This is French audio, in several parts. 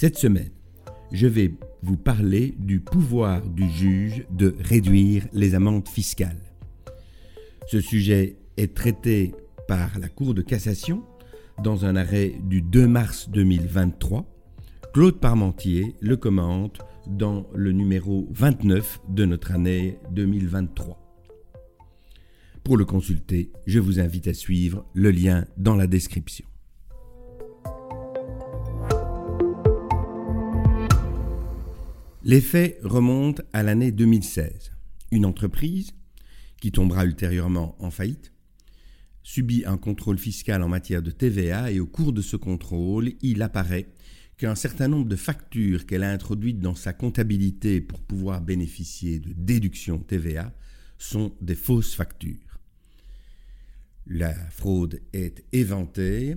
Cette semaine, je vais vous parler du pouvoir du juge de réduire les amendes fiscales. Ce sujet est traité par la Cour de cassation dans un arrêt du 2 mars 2023. Claude Parmentier le commente dans le numéro 29 de notre année 2023. Pour le consulter, je vous invite à suivre le lien dans la description. Les faits remontent à l'année 2016. Une entreprise, qui tombera ultérieurement en faillite, subit un contrôle fiscal en matière de TVA et au cours de ce contrôle, il apparaît qu'un certain nombre de factures qu'elle a introduites dans sa comptabilité pour pouvoir bénéficier de déduction TVA sont des fausses factures. La fraude est éventée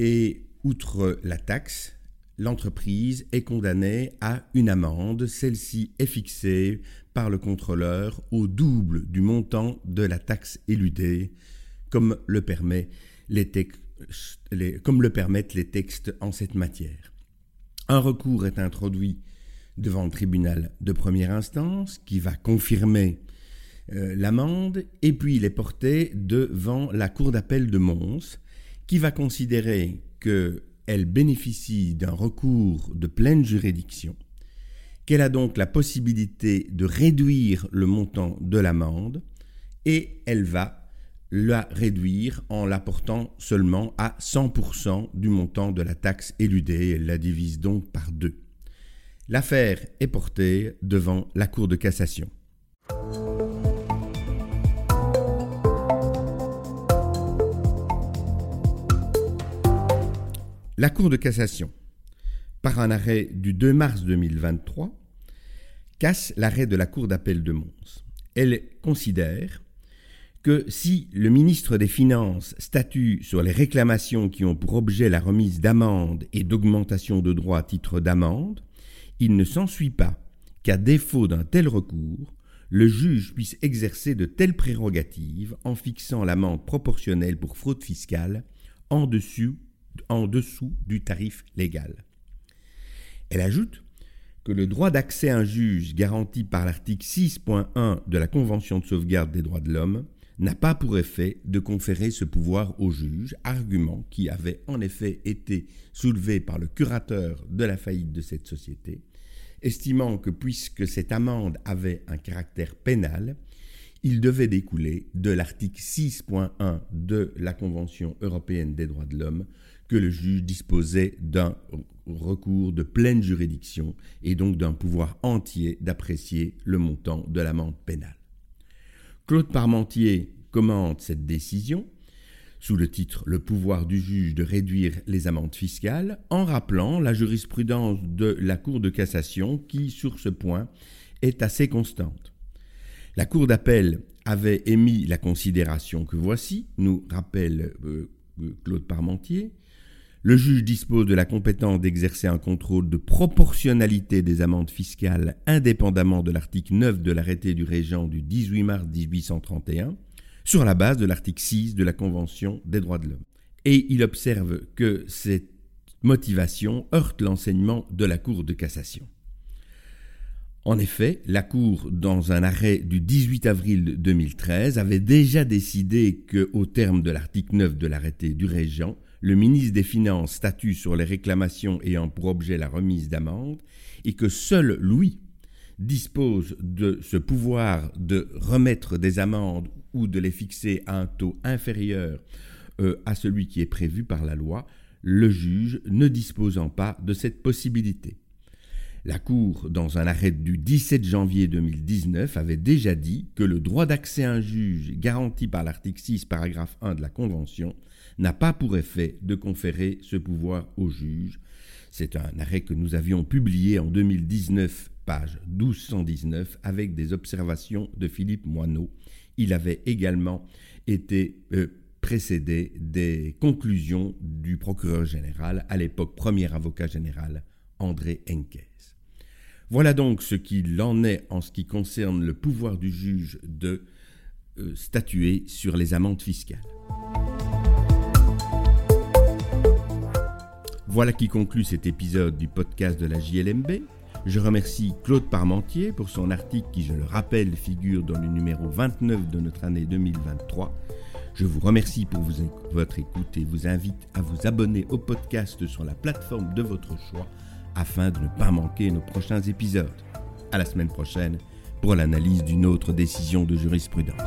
et, outre la taxe, l'entreprise est condamnée à une amende. Celle-ci est fixée par le contrôleur au double du montant de la taxe éludée, comme le, permettent les textes en cette matière. Un recours est introduit devant le tribunal de première instance qui va confirmer euh, l'amende et puis il est porté devant la cour d'appel de Mons qui va considérer que elle bénéficie d'un recours de pleine juridiction, qu'elle a donc la possibilité de réduire le montant de l'amende, et elle va la réduire en la portant seulement à 100% du montant de la taxe éludée. Elle la divise donc par deux. L'affaire est portée devant la Cour de cassation. La Cour de cassation, par un arrêt du 2 mars 2023, casse l'arrêt de la Cour d'appel de Mons. Elle considère que si le ministre des Finances statue sur les réclamations qui ont pour objet la remise d'amende et d'augmentation de droits à titre d'amende, il ne s'ensuit pas qu'à défaut d'un tel recours, le juge puisse exercer de telles prérogatives en fixant l'amende proportionnelle pour fraude fiscale en dessous en dessous du tarif légal. Elle ajoute que le droit d'accès à un juge garanti par l'article 6.1 de la Convention de sauvegarde des droits de l'homme n'a pas pour effet de conférer ce pouvoir au juge, argument qui avait en effet été soulevé par le curateur de la faillite de cette société, estimant que puisque cette amende avait un caractère pénal, il devait découler de l'article 6.1 de la Convention européenne des droits de l'homme que le juge disposait d'un recours de pleine juridiction et donc d'un pouvoir entier d'apprécier le montant de l'amende pénale. Claude Parmentier commente cette décision sous le titre Le pouvoir du juge de réduire les amendes fiscales en rappelant la jurisprudence de la Cour de cassation qui, sur ce point, est assez constante. La Cour d'appel avait émis la considération que voici, nous rappelle euh, Claude Parmentier, le juge dispose de la compétence d'exercer un contrôle de proportionnalité des amendes fiscales indépendamment de l'article 9 de l'arrêté du régent du 18 mars 1831, sur la base de l'article 6 de la Convention des droits de l'homme. Et il observe que cette motivation heurte l'enseignement de la Cour de cassation. En effet, la Cour, dans un arrêt du 18 avril 2013, avait déjà décidé que, au terme de l'article 9 de l'arrêté du régent, le ministre des Finances statue sur les réclamations ayant pour objet la remise d'amende et que seul lui dispose de ce pouvoir de remettre des amendes ou de les fixer à un taux inférieur euh, à celui qui est prévu par la loi, le juge ne disposant pas de cette possibilité. La Cour, dans un arrêt du 17 janvier 2019, avait déjà dit que le droit d'accès à un juge garanti par l'article 6, paragraphe 1 de la Convention n'a pas pour effet de conférer ce pouvoir au juge, C'est un arrêt que nous avions publié en 2019, page 1219, avec des observations de Philippe Moineau. Il avait également été euh, précédé des conclusions du procureur général, à l'époque premier avocat général, André Henkes. Voilà donc ce qu'il en est en ce qui concerne le pouvoir du juge de euh, statuer sur les amendes fiscales. Voilà qui conclut cet épisode du podcast de la JLMB. Je remercie Claude Parmentier pour son article qui, je le rappelle, figure dans le numéro 29 de notre année 2023. Je vous remercie pour votre écoute et vous invite à vous abonner au podcast sur la plateforme de votre choix afin de ne pas manquer nos prochains épisodes. À la semaine prochaine pour l'analyse d'une autre décision de jurisprudence.